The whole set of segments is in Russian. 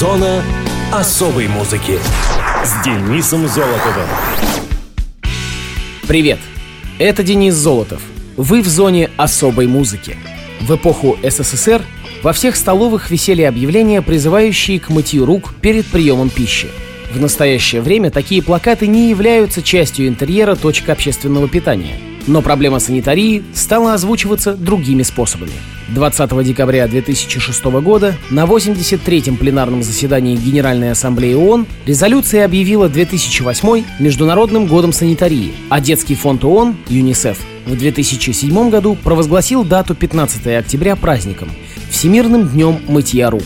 Зона особой музыки с Денисом Золотовым. Привет! Это Денис Золотов. Вы в зоне особой музыки. В эпоху СССР во всех столовых висели объявления, призывающие к мытью рук перед приемом пищи. В настоящее время такие плакаты не являются частью интерьера точек общественного питания – но проблема санитарии стала озвучиваться другими способами. 20 декабря 2006 года на 83-м пленарном заседании Генеральной Ассамблеи ООН резолюция объявила 2008 Международным годом санитарии, а Детский фонд ООН, ЮНИСЕФ, в 2007 году провозгласил дату 15 октября праздником – Всемирным днем мытья рук.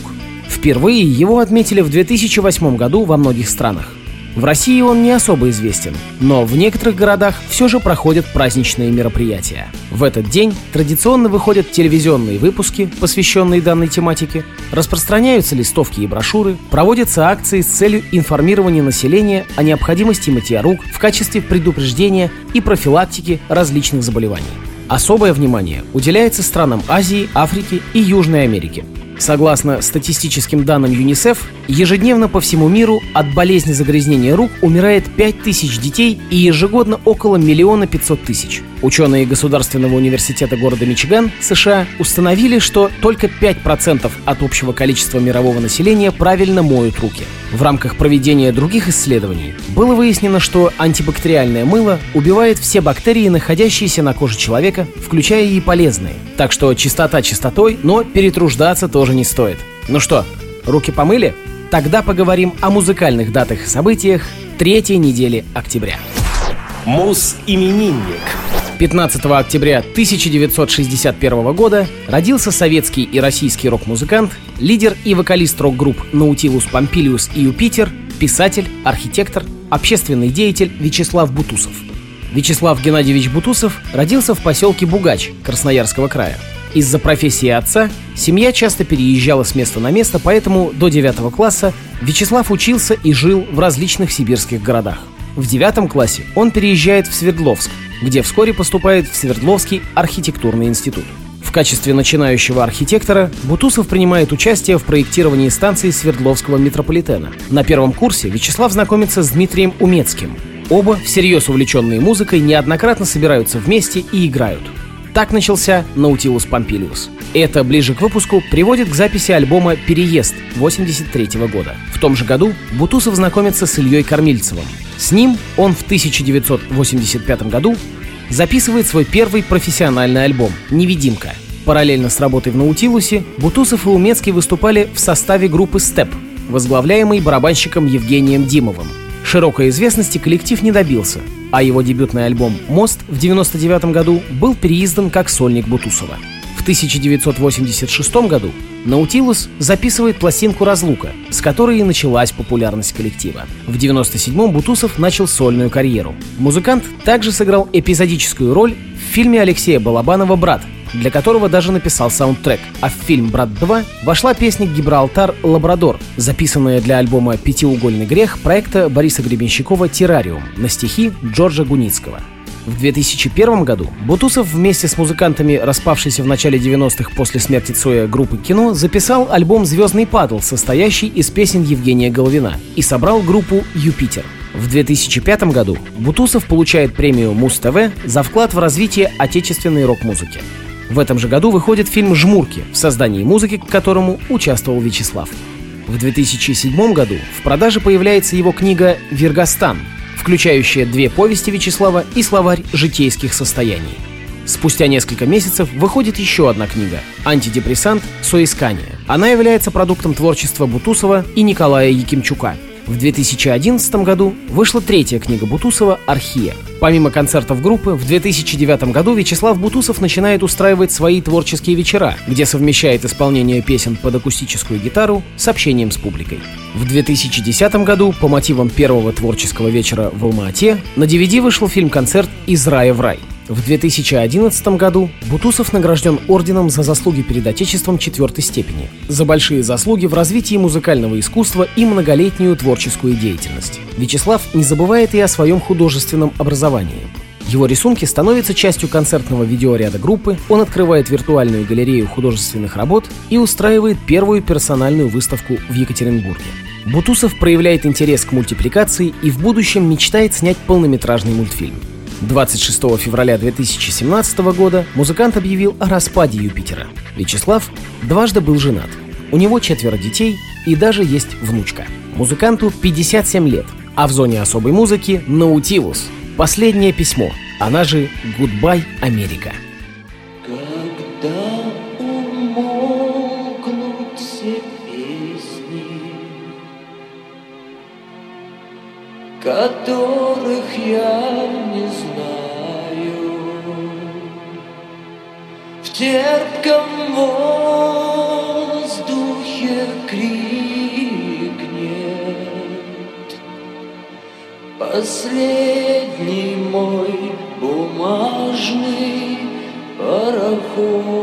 Впервые его отметили в 2008 году во многих странах – в России он не особо известен, но в некоторых городах все же проходят праздничные мероприятия. В этот день традиционно выходят телевизионные выпуски, посвященные данной тематике, распространяются листовки и брошюры, проводятся акции с целью информирования населения о необходимости мытья рук в качестве предупреждения и профилактики различных заболеваний. Особое внимание уделяется странам Азии, Африки и Южной Америки – Согласно статистическим данным ЮНИСЕФ, ежедневно по всему миру от болезни загрязнения рук умирает 5 тысяч детей и ежегодно около миллиона 500 тысяч. Ученые Государственного университета города Мичиган, США, установили, что только 5% от общего количества мирового населения правильно моют руки. В рамках проведения других исследований было выяснено, что антибактериальное мыло убивает все бактерии, находящиеся на коже человека, включая и полезные. Так что чистота чистотой, но перетруждаться тоже не стоит. Ну что, руки помыли? Тогда поговорим о музыкальных датах и событиях третьей недели октября. Мус-именинник. 15 октября 1961 года родился советский и российский рок-музыкант, лидер и вокалист рок-групп Наутилус Помпилиус и Юпитер, писатель, архитектор, общественный деятель Вячеслав Бутусов. Вячеслав Геннадьевич Бутусов родился в поселке Бугач Красноярского края. Из-за профессии отца семья часто переезжала с места на место, поэтому до 9 класса Вячеслав учился и жил в различных сибирских городах. В девятом классе он переезжает в Свердловск, где вскоре поступает в Свердловский архитектурный институт. В качестве начинающего архитектора Бутусов принимает участие в проектировании станции Свердловского метрополитена. На первом курсе Вячеслав знакомится с Дмитрием Умецким. Оба, всерьез увлеченные музыкой, неоднократно собираются вместе и играют. Так начался Наутилус Помпилиус. Это ближе к выпуску приводит к записи альбома «Переезд» 83 года. В том же году Бутусов знакомится с Ильей Кормильцевым. С ним он в 1985 году записывает свой первый профессиональный альбом «Невидимка». Параллельно с работой в Наутилусе Бутусов и Умецкий выступали в составе группы «Степ», возглавляемой барабанщиком Евгением Димовым. Широкой известности коллектив не добился, а его дебютный альбом «Мост» в 1999 году был переиздан как сольник Бутусова. В 1986 году Наутилус записывает пластинку «Разлука», с которой и началась популярность коллектива. В 1997-м Бутусов начал сольную карьеру. Музыкант также сыграл эпизодическую роль в фильме Алексея Балабанова «Брат», для которого даже написал саундтрек, а в фильм «Брат 2» вошла песня «Гибралтар Лабрадор», записанная для альбома «Пятиугольный грех» проекта Бориса Гребенщикова «Террариум» на стихи Джорджа Гуницкого. В 2001 году Бутусов вместе с музыкантами, распавшейся в начале 90-х после смерти Цоя группы «Кино», записал альбом «Звездный падл», состоящий из песен Евгения Головина, и собрал группу «Юпитер». В 2005 году Бутусов получает премию Муз-ТВ за вклад в развитие отечественной рок-музыки. В этом же году выходит фильм «Жмурки», в создании музыки к которому участвовал Вячеслав. В 2007 году в продаже появляется его книга «Вергостан», включающая две повести Вячеслава и словарь житейских состояний. Спустя несколько месяцев выходит еще одна книга «Антидепрессант. Соискание». Она является продуктом творчества Бутусова и Николая Якимчука – в 2011 году вышла третья книга Бутусова «Архия». Помимо концертов группы, в 2009 году Вячеслав Бутусов начинает устраивать свои творческие вечера, где совмещает исполнение песен под акустическую гитару с общением с публикой. В 2010 году по мотивам первого творческого вечера в Алма-Ате на DVD вышел фильм-концерт «Из рая в рай». В 2011 году Бутусов награжден орденом за заслуги перед Отечеством четвертой степени, за большие заслуги в развитии музыкального искусства и многолетнюю творческую деятельность. Вячеслав не забывает и о своем художественном образовании. Его рисунки становятся частью концертного видеоряда группы, он открывает виртуальную галерею художественных работ и устраивает первую персональную выставку в Екатеринбурге. Бутусов проявляет интерес к мультипликации и в будущем мечтает снять полнометражный мультфильм. 26 февраля 2017 года музыкант объявил о распаде Юпитера. Вячеслав дважды был женат. У него четверо детей и даже есть внучка. Музыканту 57 лет, а в зоне особой музыки Наутилус. Последнее письмо, она же «Goodbye, Америка». Когда умолкнут все песни, которых я терпком воздухе крикнет последний мой бумажный пароход.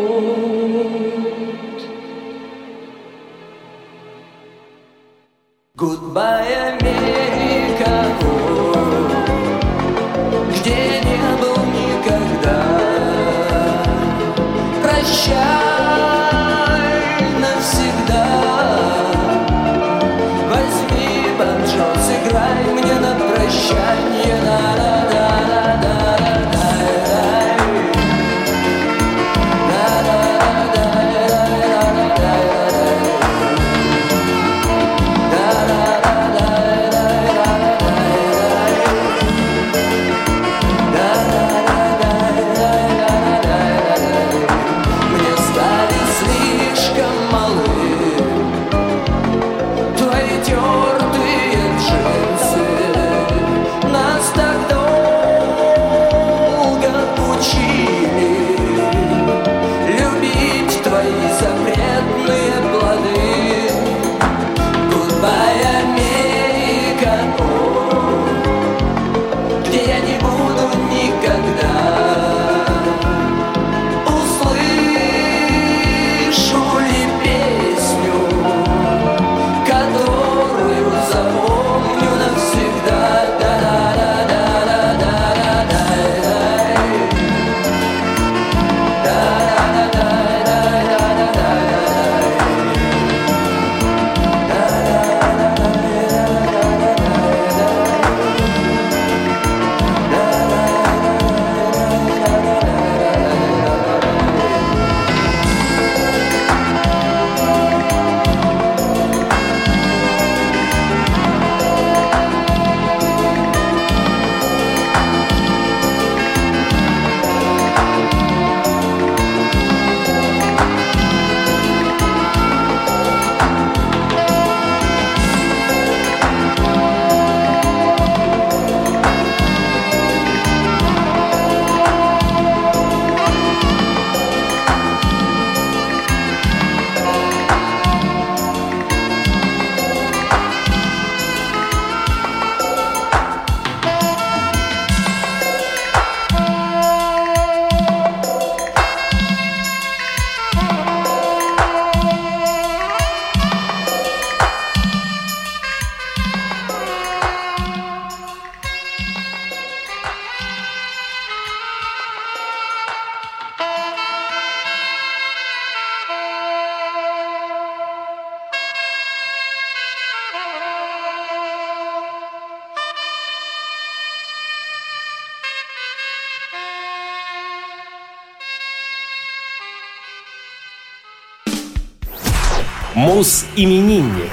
Мус-именинник.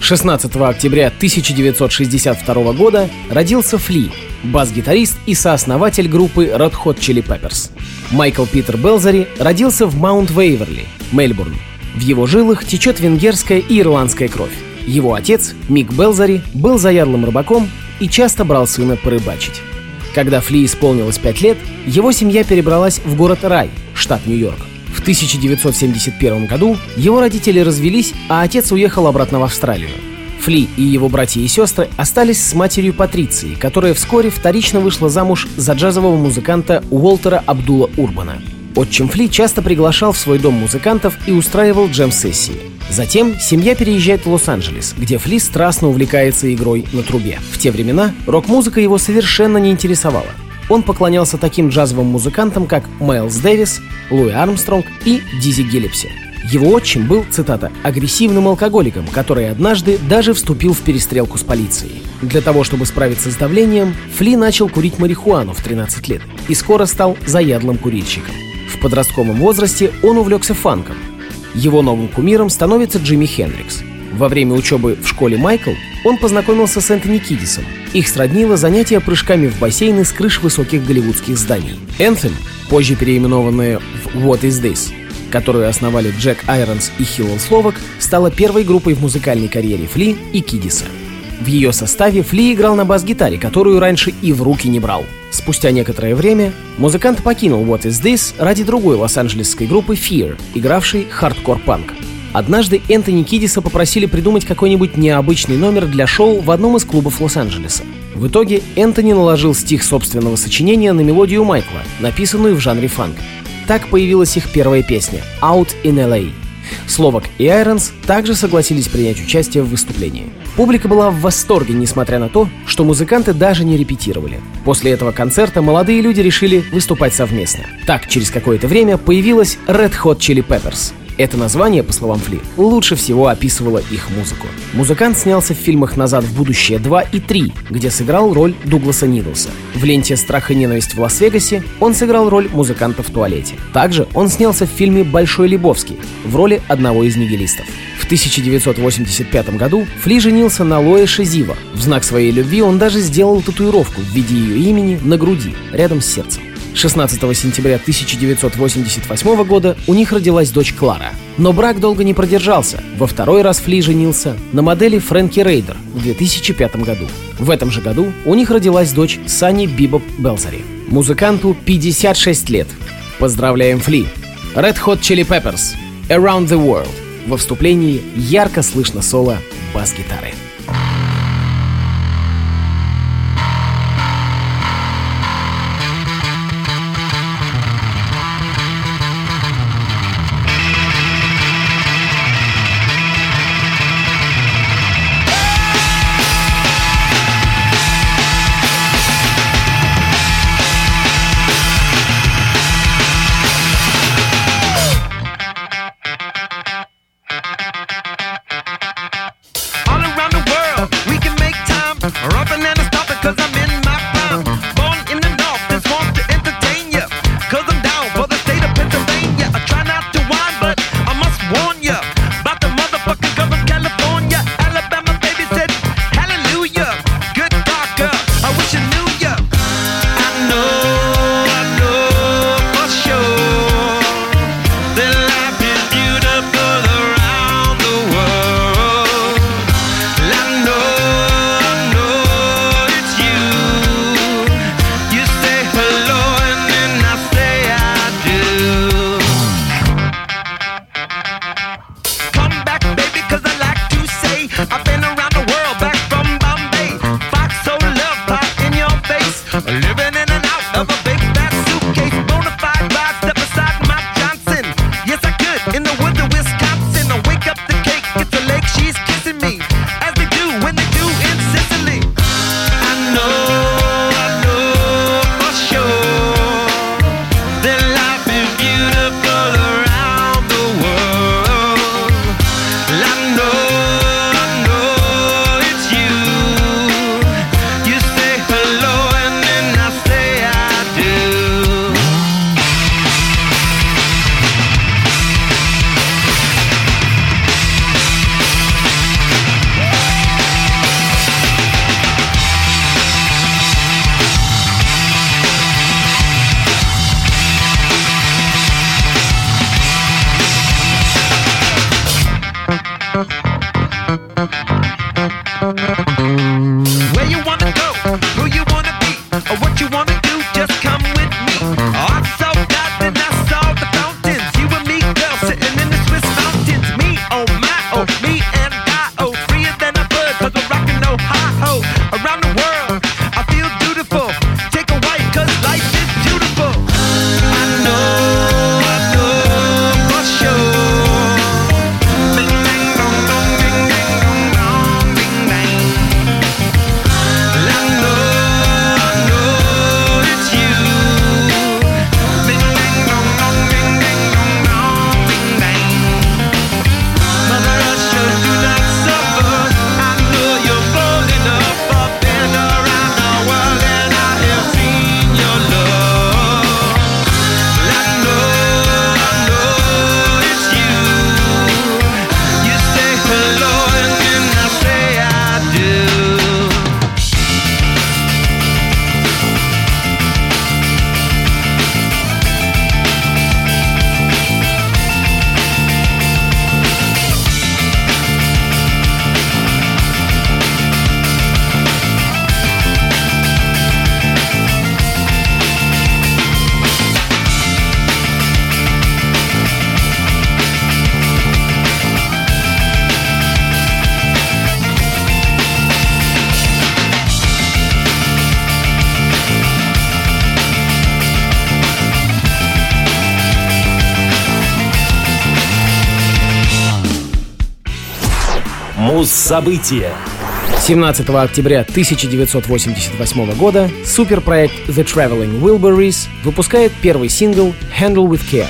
16 октября 1962 года родился Фли, бас-гитарист и сооснователь группы Red Hot Chili Peppers. Майкл Питер Белзари родился в Маунт-Вейверли, Мельбурн. В его жилах течет венгерская и ирландская кровь. Его отец, Мик Белзари, был заядлым рыбаком и часто брал сына порыбачить. Когда Фли исполнилось 5 лет, его семья перебралась в город Рай, штат Нью-Йорк. В 1971 году его родители развелись, а отец уехал обратно в Австралию. Фли и его братья и сестры остались с матерью Патрицией, которая вскоре вторично вышла замуж за джазового музыканта Уолтера Абдула Урбана. Отчим Фли часто приглашал в свой дом музыкантов и устраивал джем-сессии. Затем семья переезжает в Лос-Анджелес, где Фли страстно увлекается игрой на трубе. В те времена рок-музыка его совершенно не интересовала. Он поклонялся таким джазовым музыкантам, как Майлз Дэвис, Луи Армстронг и Дизи Гиллипси. Его отчим был, цитата, «агрессивным алкоголиком, который однажды даже вступил в перестрелку с полицией». Для того, чтобы справиться с давлением, Фли начал курить марихуану в 13 лет и скоро стал заядлым курильщиком. В подростковом возрасте он увлекся фанком. Его новым кумиром становится Джимми Хендрикс. Во время учебы в школе Майкл он познакомился с Энтони Кидисом. Их сроднило занятие прыжками в бассейны с крыш высоких голливудских зданий. Anthym, позже переименованное в What Is This, которую основали Джек Айронс и Хиллел Словак, стала первой группой в музыкальной карьере Фли и Кидиса. В ее составе Фли играл на бас-гитаре, которую раньше и в руки не брал. Спустя некоторое время музыкант покинул What Is This ради другой лос-анджелесской группы Fear, игравшей хардкор-панк. Однажды Энтони Кидиса попросили придумать какой-нибудь необычный номер для шоу в одном из клубов Лос-Анджелеса. В итоге Энтони наложил стих собственного сочинения на мелодию Майкла, написанную в жанре фанк. Так появилась их первая песня «Out in LA». Словак и Айронс также согласились принять участие в выступлении. Публика была в восторге, несмотря на то, что музыканты даже не репетировали. После этого концерта молодые люди решили выступать совместно. Так, через какое-то время появилась Red Hot Chili Peppers — это название, по словам Фли, лучше всего описывало их музыку. Музыкант снялся в фильмах «Назад в будущее 2» и 3, где сыграл роль Дугласа Нидлса. В ленте «Страх и ненависть в Лас-Вегасе» он сыграл роль музыканта в туалете. Также он снялся в фильме «Большой Лебовский» в роли одного из нигилистов. В 1985 году Фли женился на Лое Шизива. В знак своей любви он даже сделал татуировку в виде ее имени на груди, рядом с сердцем. 16 сентября 1988 года у них родилась дочь Клара. Но брак долго не продержался. Во второй раз Фли женился на модели Фрэнки Рейдер в 2005 году. В этом же году у них родилась дочь Сани Бибоп Белзари. Музыканту 56 лет. Поздравляем Фли! Red Hot Chili Peppers Around the World. Во вступлении ярко слышно соло бас-гитары. Муз-события. 17 октября 1988 года суперпроект The Traveling Wilburys выпускает первый сингл Handle with Care.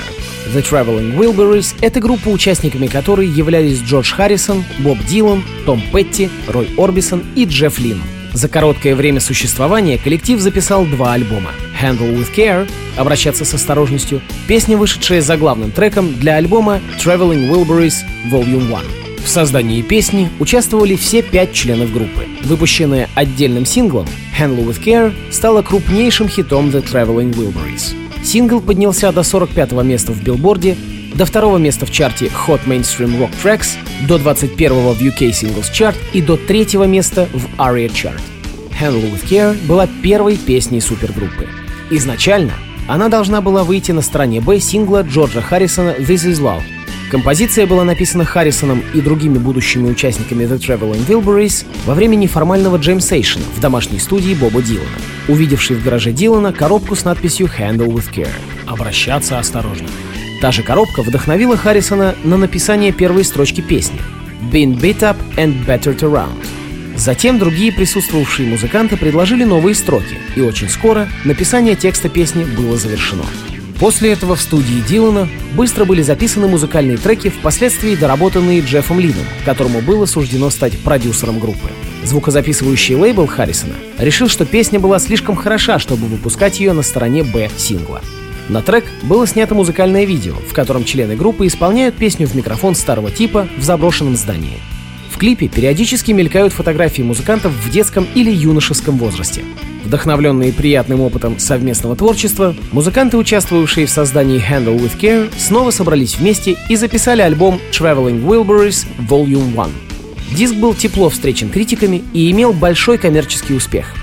The Traveling Wilburys — это группа, участниками которой являлись Джордж Харрисон, Боб Дилан, Том Петти, Рой Орбисон и Джефф Лин. За короткое время существования коллектив записал два альбома. Handle with Care — «Обращаться с осторожностью», песня, вышедшая заглавным треком для альбома Traveling Wilburys Volume 1. В создании песни участвовали все пять членов группы. Выпущенная отдельным синглом, Handle with Care стала крупнейшим хитом The Traveling Wilburys. Сингл поднялся до 45-го места в билборде, до второго места в чарте Hot Mainstream Rock Tracks, до 21-го в UK Singles Chart и до третьего места в ARIA Chart. Handle with Care была первой песней супергруппы. Изначально она должна была выйти на стороне Б сингла Джорджа Харрисона «This is Love», Композиция была написана Харрисоном и другими будущими участниками The Traveling Wilburys во время неформального джеймсейшена в домашней студии Боба Дилана, увидевший в гараже Дилана коробку с надписью «Handle with care» — «Обращаться осторожно». Та же коробка вдохновила Харрисона на написание первой строчки песни «Been beat up and battered around». Затем другие присутствовавшие музыканты предложили новые строки, и очень скоро написание текста песни было завершено. После этого в студии Дилана быстро были записаны музыкальные треки, впоследствии доработанные Джеффом Лином, которому было суждено стать продюсером группы. Звукозаписывающий лейбл Харрисона решил, что песня была слишком хороша, чтобы выпускать ее на стороне Б сингла. На трек было снято музыкальное видео, в котором члены группы исполняют песню в микрофон старого типа в заброшенном здании. В клипе периодически мелькают фотографии музыкантов в детском или юношеском возрасте. Вдохновленные приятным опытом совместного творчества, музыканты, участвовавшие в создании Handle with Care, снова собрались вместе и записали альбом Traveling Wilburys Volume 1. Диск был тепло встречен критиками и имел большой коммерческий успех.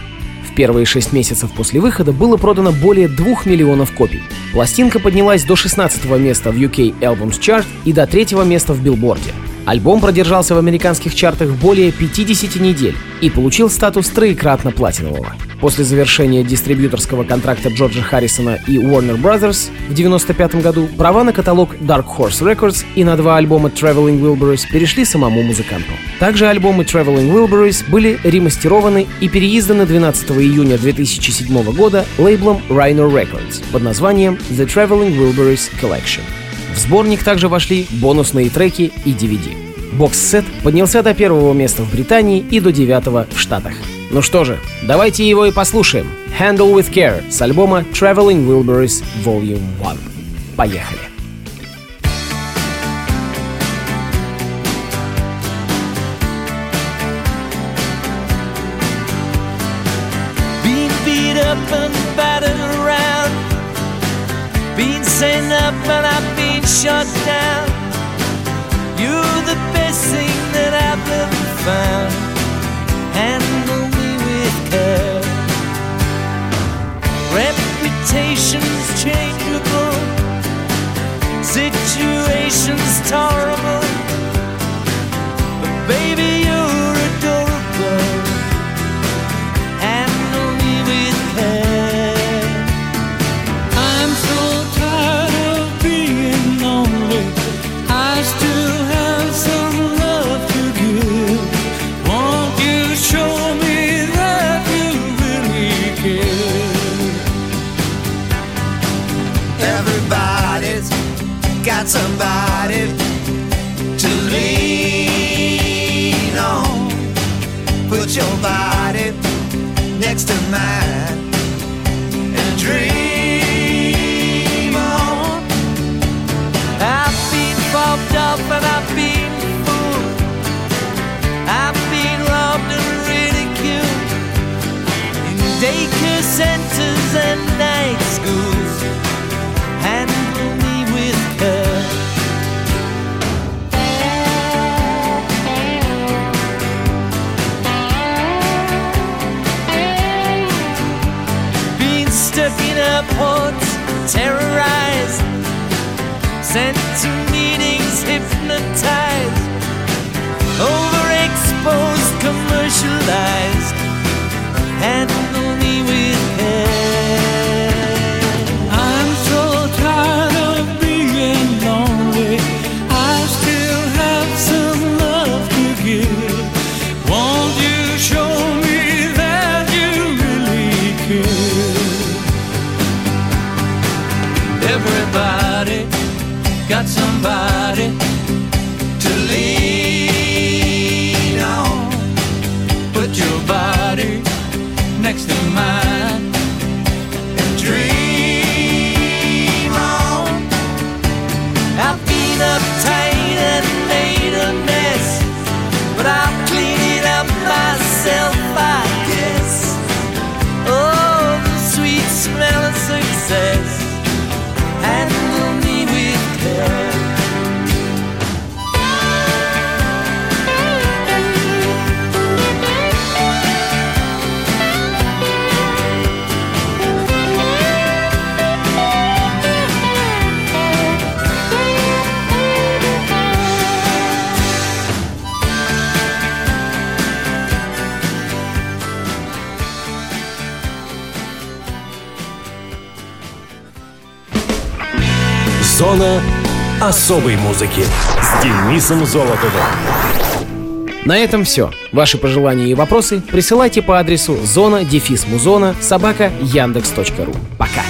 В первые шесть месяцев после выхода было продано более двух миллионов копий. Пластинка поднялась до 16 места в UK Albums Chart и до третьего места в билборде. Альбом продержался в американских чартах более 50 недель и получил статус троекратно платинового. После завершения дистрибьюторского контракта Джорджа Харрисона и Warner Brothers в 1995 году права на каталог Dark Horse Records и на два альбома Traveling Wilburys перешли самому музыканту. Также альбомы Traveling Wilburys были ремастерованы и переизданы 12 июня 2007 года лейблом Rhino Records под названием The Traveling Wilburys Collection. В сборник также вошли бонусные треки и DVD. Бокс-сет поднялся до первого места в Британии и до девятого в Штатах. Ну что же, давайте его и послушаем. Handle with Care с альбома Traveling Wilburys Volume 1. Поехали! Up and I've shut down. You're the best thing that I've ever found. Handle me with care. Reputation's changeable. Situation's tolerable. Centers and night schools. Handle me with care. Been stuck in airports, terrorized sent to meetings hypnotized, overexposed, commercialized. Handle Зона особой музыки с Денисом Золотовым. На этом все. Ваши пожелания и вопросы присылайте по адресу зона дефис музона собака яндекс.ру. Пока.